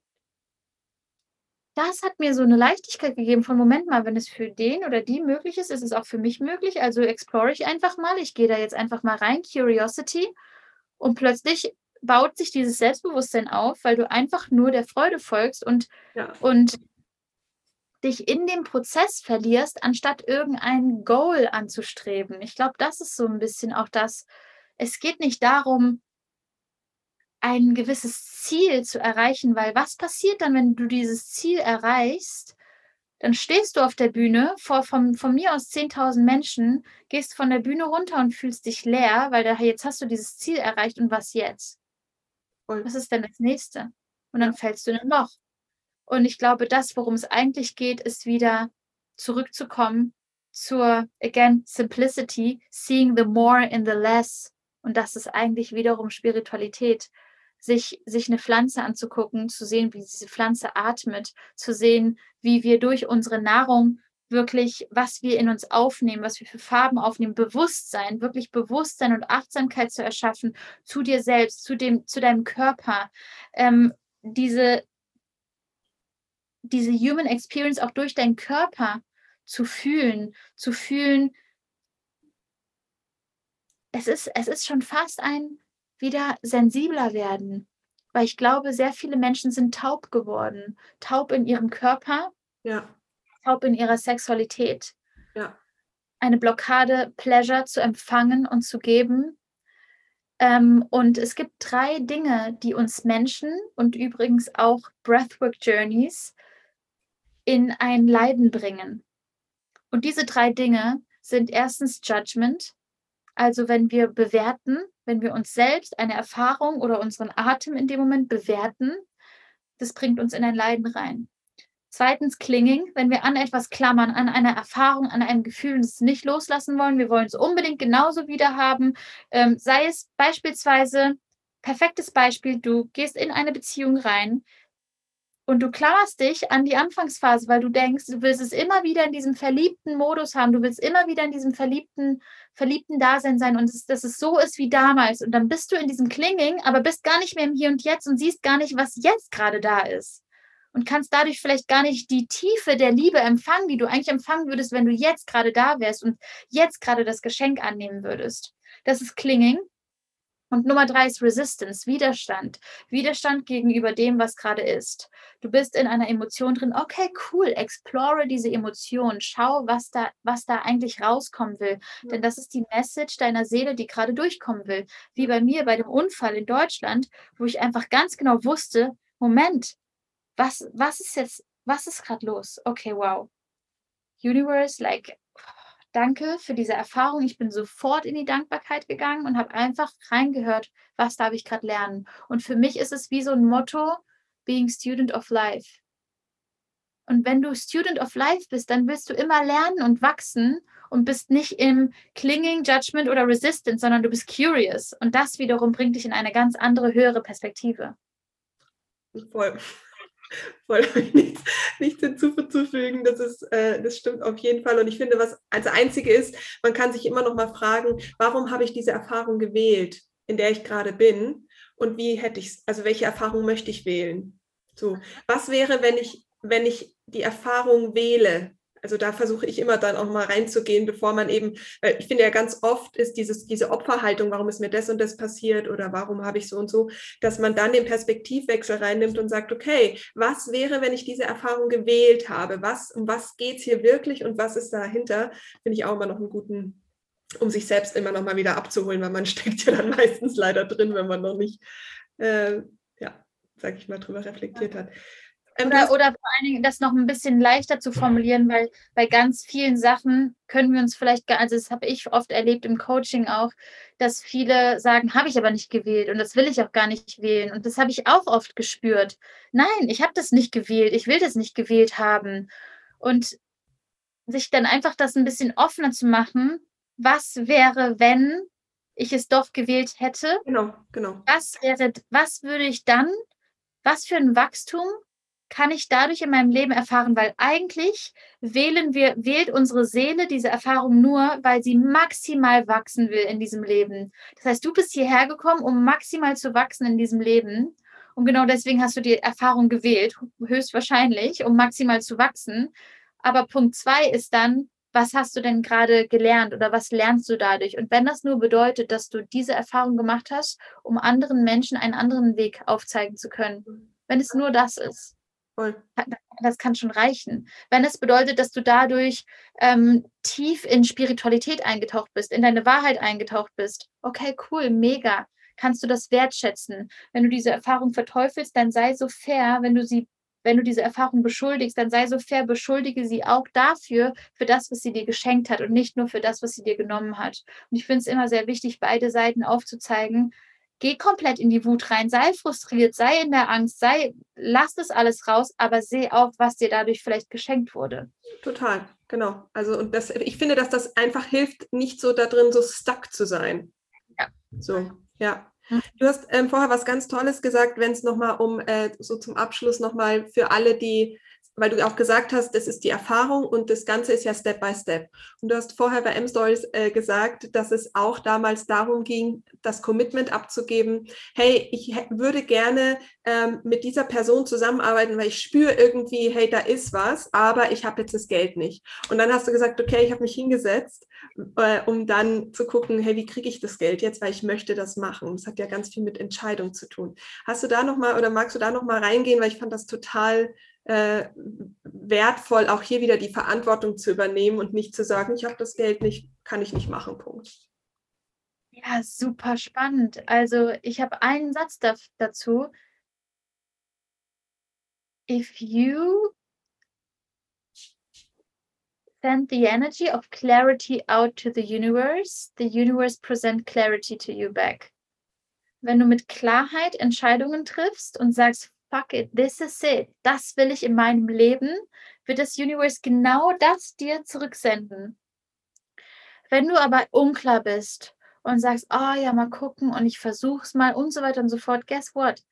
B: das hat mir so eine Leichtigkeit gegeben von Moment mal, wenn es für den oder die möglich ist, ist es auch für mich möglich. Also explore ich einfach mal. Ich gehe da jetzt einfach mal rein, Curiosity. Und plötzlich baut sich dieses Selbstbewusstsein auf, weil du einfach nur der Freude folgst und, ja. und dich in dem Prozess verlierst, anstatt irgendein Goal anzustreben. Ich glaube, das ist so ein bisschen auch das. Es geht nicht darum, ein gewisses Ziel zu erreichen, weil was passiert dann, wenn du dieses Ziel erreichst? Dann stehst du auf der Bühne vor von, von mir aus 10.000 Menschen, gehst von der Bühne runter und fühlst dich leer, weil da, jetzt hast du dieses Ziel erreicht und was jetzt? Voll. Was ist denn das nächste? Und dann fällst du in ein Loch. Und ich glaube, das, worum es eigentlich geht, ist wieder zurückzukommen zur, again, simplicity, seeing the more in the less. Und das ist eigentlich wiederum Spiritualität. Sich, sich eine Pflanze anzugucken, zu sehen, wie diese Pflanze atmet, zu sehen, wie wir durch unsere Nahrung wirklich, was wir in uns aufnehmen, was wir für Farben aufnehmen, Bewusstsein, wirklich Bewusstsein und Achtsamkeit zu erschaffen zu dir selbst, zu dem, zu deinem Körper, ähm, diese diese Human Experience auch durch deinen Körper zu fühlen, zu fühlen, es ist, es ist schon fast ein wieder sensibler werden, weil ich glaube, sehr viele Menschen sind taub geworden, taub in ihrem Körper, ja. Taub in ihrer Sexualität. Ja. Eine Blockade, Pleasure zu empfangen und zu geben. Ähm, und es gibt drei Dinge, die uns Menschen und übrigens auch Breathwork Journeys in ein Leiden bringen. Und diese drei Dinge sind erstens Judgment, also wenn wir bewerten, wenn wir uns selbst eine Erfahrung oder unseren Atem in dem Moment bewerten, das bringt uns in ein Leiden rein. Zweitens Clinging, wenn wir an etwas klammern, an einer Erfahrung, an einem Gefühl es nicht loslassen wollen, wir wollen es unbedingt genauso wieder haben, ähm, sei es beispielsweise, perfektes Beispiel, du gehst in eine Beziehung rein, und du klammerst dich an die Anfangsphase, weil du denkst, du willst es immer wieder in diesem verliebten Modus haben, du willst immer wieder in diesem verliebten, verliebten Dasein sein und es, dass es so ist wie damals. Und dann bist du in diesem Klinging, aber bist gar nicht mehr im Hier und Jetzt und siehst gar nicht, was jetzt gerade da ist. Und kannst dadurch vielleicht gar nicht die Tiefe der Liebe empfangen, die du eigentlich empfangen würdest, wenn du jetzt gerade da wärst und jetzt gerade das Geschenk annehmen würdest. Das ist Klinging. Und Nummer drei ist Resistance, Widerstand. Widerstand gegenüber dem, was gerade ist. Du bist in einer Emotion drin, okay, cool, explore diese Emotion, schau, was da, was da eigentlich rauskommen will. Ja. Denn das ist die Message deiner Seele, die gerade durchkommen will. Wie bei mir bei dem Unfall in Deutschland, wo ich einfach ganz genau wusste, Moment, was, was ist jetzt, was ist gerade los? Okay, wow. Universe, like, danke für diese Erfahrung. Ich bin sofort in die Dankbarkeit gegangen und habe einfach reingehört, was darf ich gerade lernen. Und für mich ist es wie so ein Motto, being student of life. Und wenn du Student of Life bist, dann willst du immer lernen und wachsen und bist nicht im Clinging, Judgment oder Resistance, sondern du bist curious. Und das wiederum bringt dich in eine ganz andere, höhere Perspektive.
A: Voll. Voll nichts, nichts hinzuzufügen. Das, ist, äh, das stimmt auf jeden Fall. Und ich finde, was als Einzige ist, man kann sich immer noch mal fragen, warum habe ich diese Erfahrung gewählt, in der ich gerade bin? Und wie hätte ich also welche Erfahrung möchte ich wählen? So, was wäre, wenn ich, wenn ich die Erfahrung wähle, also da versuche ich immer dann auch mal reinzugehen, bevor man eben, weil ich finde ja ganz oft ist dieses, diese Opferhaltung, warum ist mir das und das passiert oder warum habe ich so und so, dass man dann den Perspektivwechsel reinnimmt und sagt, okay, was wäre, wenn ich diese Erfahrung gewählt habe? Was, um was geht es hier wirklich und was ist dahinter? Finde ich auch immer noch einen guten, um sich selbst immer noch mal wieder abzuholen, weil man steckt ja dann meistens leider drin, wenn man noch nicht, äh, ja, sag ich mal, drüber reflektiert hat.
B: Oder, oder vor allen Dingen das noch ein bisschen leichter zu formulieren, weil bei ganz vielen Sachen können wir uns vielleicht, also das habe ich oft erlebt im Coaching auch, dass viele sagen, habe ich aber nicht gewählt und das will ich auch gar nicht wählen. Und das habe ich auch oft gespürt. Nein, ich habe das nicht gewählt, ich will das nicht gewählt haben. Und sich dann einfach das ein bisschen offener zu machen, was wäre, wenn ich es doch gewählt hätte?
A: Genau, genau.
B: Was wäre, was würde ich dann, was für ein Wachstum kann ich dadurch in meinem Leben erfahren, weil eigentlich wählen wir, wählt unsere Seele diese Erfahrung nur, weil sie maximal wachsen will in diesem Leben. Das heißt, du bist hierher gekommen, um maximal zu wachsen in diesem Leben. Und genau deswegen hast du die Erfahrung gewählt, höchstwahrscheinlich, um maximal zu wachsen. Aber Punkt zwei ist dann, was hast du denn gerade gelernt oder was lernst du dadurch? Und wenn das nur bedeutet, dass du diese Erfahrung gemacht hast, um anderen Menschen einen anderen Weg aufzeigen zu können, wenn es nur das ist Voll. Das kann schon reichen. Wenn es bedeutet, dass du dadurch ähm, tief in Spiritualität eingetaucht bist, in deine Wahrheit eingetaucht bist, okay, cool, mega. Kannst du das wertschätzen? Wenn du diese Erfahrung verteufelst, dann sei so fair, wenn du sie wenn du diese Erfahrung beschuldigst, dann sei so fair, beschuldige sie auch dafür, für das, was sie dir geschenkt hat und nicht nur für das, was sie dir genommen hat. Und ich finde es immer sehr wichtig, beide Seiten aufzuzeigen. Geh komplett in die Wut rein, sei frustriert, sei in der Angst, sei, lass das alles raus, aber seh auch, was dir dadurch vielleicht geschenkt wurde.
A: Total, genau. Also und das, ich finde, dass das einfach hilft, nicht so da drin so stuck zu sein. Ja. So, ja. Hm. Du hast ähm, vorher was ganz Tolles gesagt, wenn es nochmal um, äh, so zum Abschluss nochmal für alle, die weil du auch gesagt hast, das ist die Erfahrung und das Ganze ist ja Step by Step. Und du hast vorher bei M-Stories äh, gesagt, dass es auch damals darum ging, das Commitment abzugeben, hey, ich würde gerne ähm, mit dieser Person zusammenarbeiten, weil ich spüre irgendwie, hey, da ist was, aber ich habe jetzt das Geld nicht. Und dann hast du gesagt, okay, ich habe mich hingesetzt, äh, um dann zu gucken, hey, wie kriege ich das Geld jetzt, weil ich möchte das machen. Das hat ja ganz viel mit Entscheidung zu tun. Hast du da nochmal oder magst du da nochmal reingehen, weil ich fand das total äh, wertvoll, auch hier wieder die Verantwortung zu übernehmen und nicht zu sagen, ich habe das Geld nicht, kann ich nicht machen, Punkt.
B: Ja, super spannend. Also ich habe einen Satz da, dazu. If you send the energy of clarity out to the universe, the universe present clarity to you back. Wenn du mit Klarheit Entscheidungen triffst und sagst, fuck it, this is it, das will ich in meinem Leben, wird das Universe genau das dir zurücksenden. Wenn du aber unklar bist und sagst, oh ja, mal gucken und ich versuch's mal und so weiter und so fort, guess what?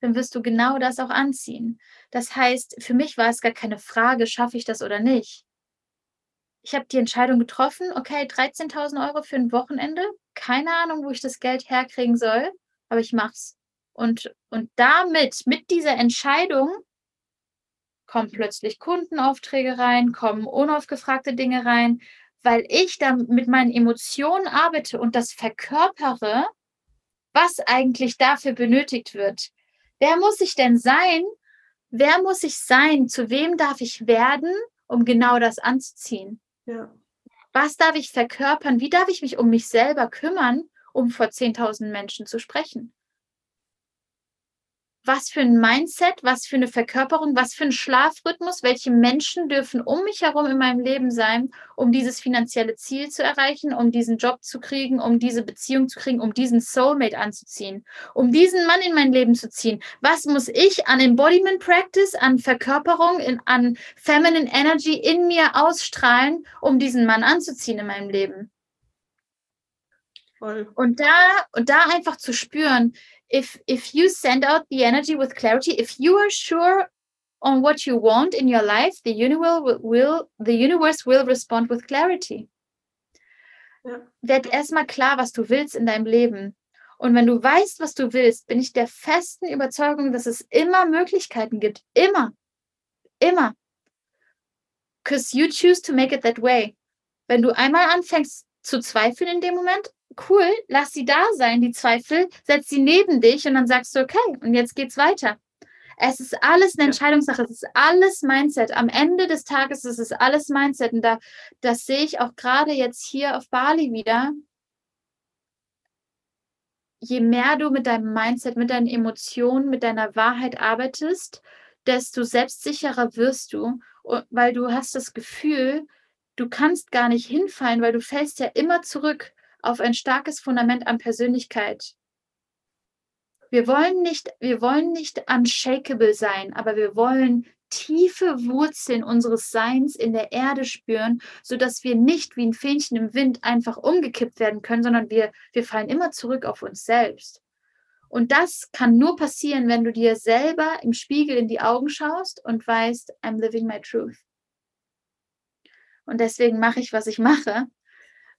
B: Dann wirst du genau das auch anziehen. Das heißt, für mich war es gar keine Frage, schaffe ich das oder nicht. Ich habe die Entscheidung getroffen, okay, 13.000 Euro für ein Wochenende, keine Ahnung, wo ich das Geld herkriegen soll, aber ich mach's. Und, und damit, mit dieser Entscheidung, kommen plötzlich Kundenaufträge rein, kommen unaufgefragte Dinge rein, weil ich da mit meinen Emotionen arbeite und das verkörpere, was eigentlich dafür benötigt wird. Wer muss ich denn sein? Wer muss ich sein? Zu wem darf ich werden, um genau das anzuziehen? Ja. Was darf ich verkörpern? Wie darf ich mich um mich selber kümmern, um vor 10.000 Menschen zu sprechen? Was für ein Mindset, was für eine Verkörperung, was für ein Schlafrhythmus, welche Menschen dürfen um mich herum in meinem Leben sein, um dieses finanzielle Ziel zu erreichen, um diesen Job zu kriegen, um diese Beziehung zu kriegen, um diesen Soulmate anzuziehen, um diesen Mann in mein Leben zu ziehen. Was muss ich an Embodiment Practice, an Verkörperung, in, an Feminine Energy in mir ausstrahlen, um diesen Mann anzuziehen in meinem Leben? Voll. Und da, und da einfach zu spüren, if if you send out the energy with clarity if you are sure on what you want in your life the universe will, will the universe will respond with clarity. Ja. werd erstmal klar was du willst in deinem leben. Und wenn du weißt was du willst bin ich der festen überzeugung dass es immer möglichkeiten gibt. Immer. Immer. Because you choose to make it that way. Wenn du einmal anfängst zu zweifeln in dem Moment cool, lass sie da sein, die Zweifel, setz sie neben dich und dann sagst du, okay, und jetzt geht's weiter. Es ist alles eine Entscheidungssache, es ist alles Mindset. Am Ende des Tages ist es alles Mindset. Und da, das sehe ich auch gerade jetzt hier auf Bali wieder. Je mehr du mit deinem Mindset, mit deinen Emotionen, mit deiner Wahrheit arbeitest, desto selbstsicherer wirst du, weil du hast das Gefühl, du kannst gar nicht hinfallen, weil du fällst ja immer zurück auf ein starkes Fundament an Persönlichkeit. Wir wollen nicht, wir wollen nicht unshakable sein, aber wir wollen tiefe Wurzeln unseres Seins in der Erde spüren, sodass wir nicht wie ein Fähnchen im Wind einfach umgekippt werden können, sondern wir, wir fallen immer zurück auf uns selbst. Und das kann nur passieren, wenn du dir selber im Spiegel in die Augen schaust und weißt, I'm living my truth. Und deswegen mache ich, was ich mache,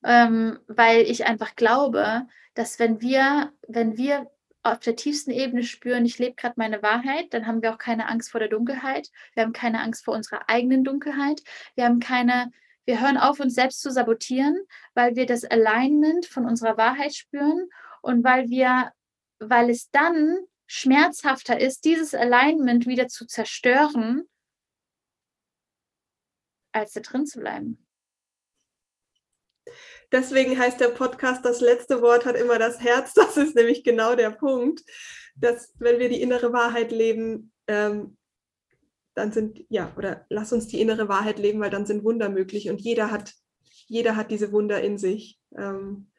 B: ähm, weil ich einfach glaube, dass wenn wir, wenn wir auf der tiefsten Ebene spüren, ich lebe gerade meine Wahrheit, dann haben wir auch keine Angst vor der Dunkelheit. Wir haben keine Angst vor unserer eigenen Dunkelheit. Wir haben keine, wir hören auf, uns selbst zu sabotieren, weil wir das Alignment von unserer Wahrheit spüren und weil wir, weil es dann schmerzhafter ist, dieses Alignment wieder zu zerstören, als da drin zu bleiben.
A: Deswegen heißt der Podcast, das letzte Wort hat immer das Herz. Das ist nämlich genau der Punkt, dass wenn wir die innere Wahrheit leben, ähm, dann sind, ja, oder lass uns die innere Wahrheit leben, weil dann sind Wunder möglich und jeder hat, jeder hat diese Wunder in sich. Ähm,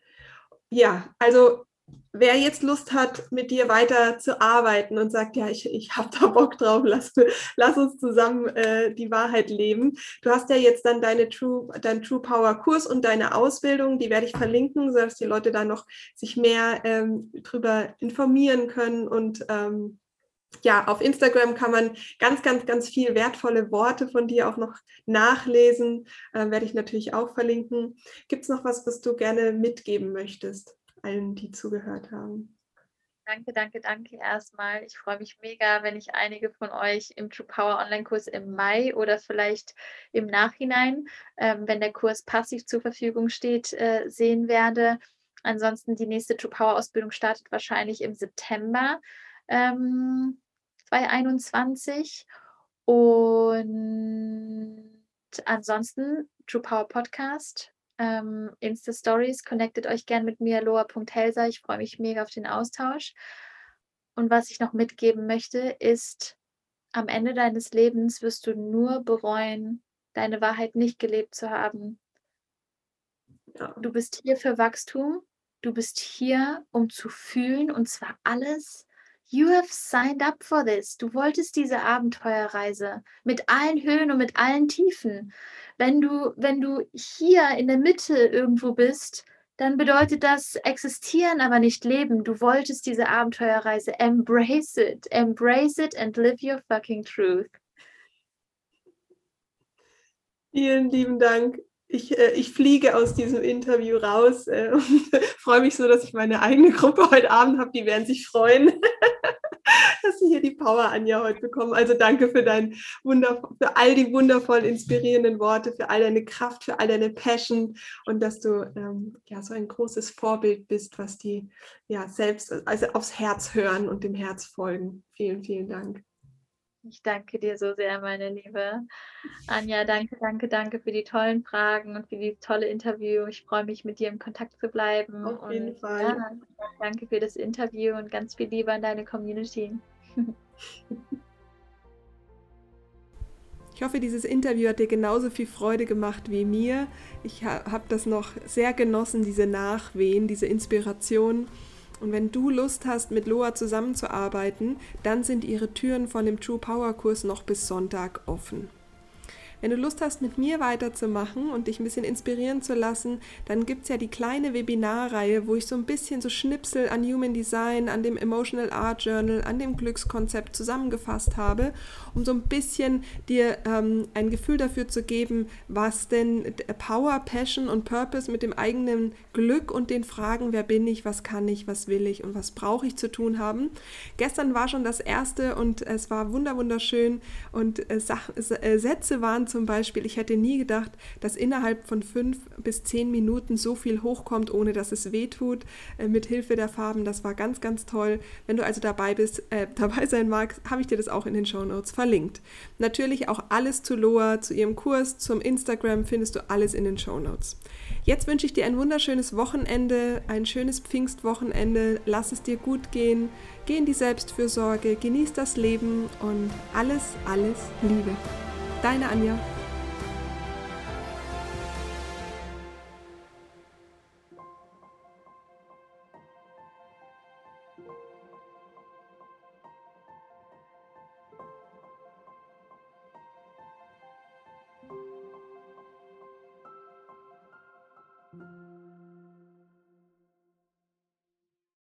A: ja, also wer jetzt Lust hat, mit dir weiter zu arbeiten und sagt, ja, ich, ich habe da Bock drauf, lass, lass uns zusammen äh, die Wahrheit leben. Du hast ja jetzt dann deine True, dein True Power Kurs und deine Ausbildung, die werde ich verlinken, sodass die Leute da noch sich mehr ähm, drüber informieren können und ähm, ja, auf Instagram kann man ganz, ganz, ganz viel wertvolle Worte von dir auch noch nachlesen. Äh, werde ich natürlich auch verlinken. Gibt es noch was, was du gerne mitgeben möchtest, allen, die zugehört haben?
B: Danke, danke, danke erstmal. Ich freue mich mega, wenn ich einige von euch im True Power Online-Kurs im Mai oder vielleicht im Nachhinein, ähm, wenn der Kurs passiv zur Verfügung steht, äh, sehen werde. Ansonsten die nächste True Power Ausbildung startet wahrscheinlich im September. Ähm, 2021. Und ansonsten True Power Podcast, ähm, Insta Stories, connectet euch gern mit mir, loa.helsa. Ich freue mich mega auf den Austausch. Und was ich noch mitgeben möchte, ist, am Ende deines Lebens wirst du nur bereuen, deine Wahrheit nicht gelebt zu haben. Ja. Du bist hier für Wachstum. Du bist hier, um zu fühlen, und zwar alles, You have signed up for this. Du wolltest diese Abenteuerreise mit allen Höhen und mit allen Tiefen. Wenn du, wenn du hier in der Mitte irgendwo bist, dann bedeutet das existieren, aber nicht leben. Du wolltest diese Abenteuerreise. Embrace it. Embrace it and live your fucking truth.
A: Vielen lieben Dank. Ich, äh, ich fliege aus diesem Interview raus äh, und freue mich so, dass ich meine eigene Gruppe heute Abend habe. Die werden sich freuen. die Power Anja heute bekommen. Also danke für dein Wunder, für all die wundervollen, inspirierenden Worte, für all deine Kraft, für all deine Passion und dass du ähm, ja so ein großes Vorbild bist, was die ja selbst also aufs Herz hören und dem Herz folgen. Vielen, vielen Dank.
B: Ich danke dir so sehr, meine Liebe. Anja, danke, danke, danke für die tollen Fragen und für die tolle Interview. Ich freue mich, mit dir im Kontakt zu bleiben.
A: Auf jeden
B: und,
A: Fall.
B: Ja, danke für das Interview und ganz viel Liebe an deine Community.
A: Ich hoffe, dieses Interview hat dir genauso viel Freude gemacht wie mir. Ich habe das noch sehr genossen, diese Nachwehen, diese Inspiration. Und wenn du Lust hast, mit Loa zusammenzuarbeiten, dann sind ihre Türen von dem True Power Kurs noch bis Sonntag offen. Wenn du Lust hast, mit mir weiterzumachen und dich ein bisschen inspirieren zu lassen, dann gibt es ja die kleine Webinarreihe, wo ich so ein bisschen so Schnipsel an Human Design, an dem Emotional Art Journal, an dem Glückskonzept zusammengefasst habe, um so ein bisschen dir ähm, ein Gefühl dafür zu geben, was denn Power, Passion und Purpose mit dem eigenen Glück und den Fragen, wer bin ich, was kann ich, was will ich und was brauche ich zu tun haben. Gestern war schon das erste und es war wunderschön und äh, äh, Sätze waren zum Beispiel, ich hätte nie gedacht, dass innerhalb von fünf bis zehn Minuten so viel hochkommt, ohne dass es weh tut, äh, mit Hilfe der Farben. Das war ganz, ganz toll. Wenn du also dabei bist, äh, dabei sein magst, habe ich dir das auch in den Show Notes verlinkt. Natürlich auch alles zu Loa, zu ihrem Kurs, zum Instagram findest du alles in den Show Notes. Jetzt wünsche ich dir ein wunderschönes Wochenende, ein schönes Pfingstwochenende. Lass es dir gut gehen. Geh in die Selbstfürsorge, genieß das Leben und alles, alles Liebe. Deine Anja.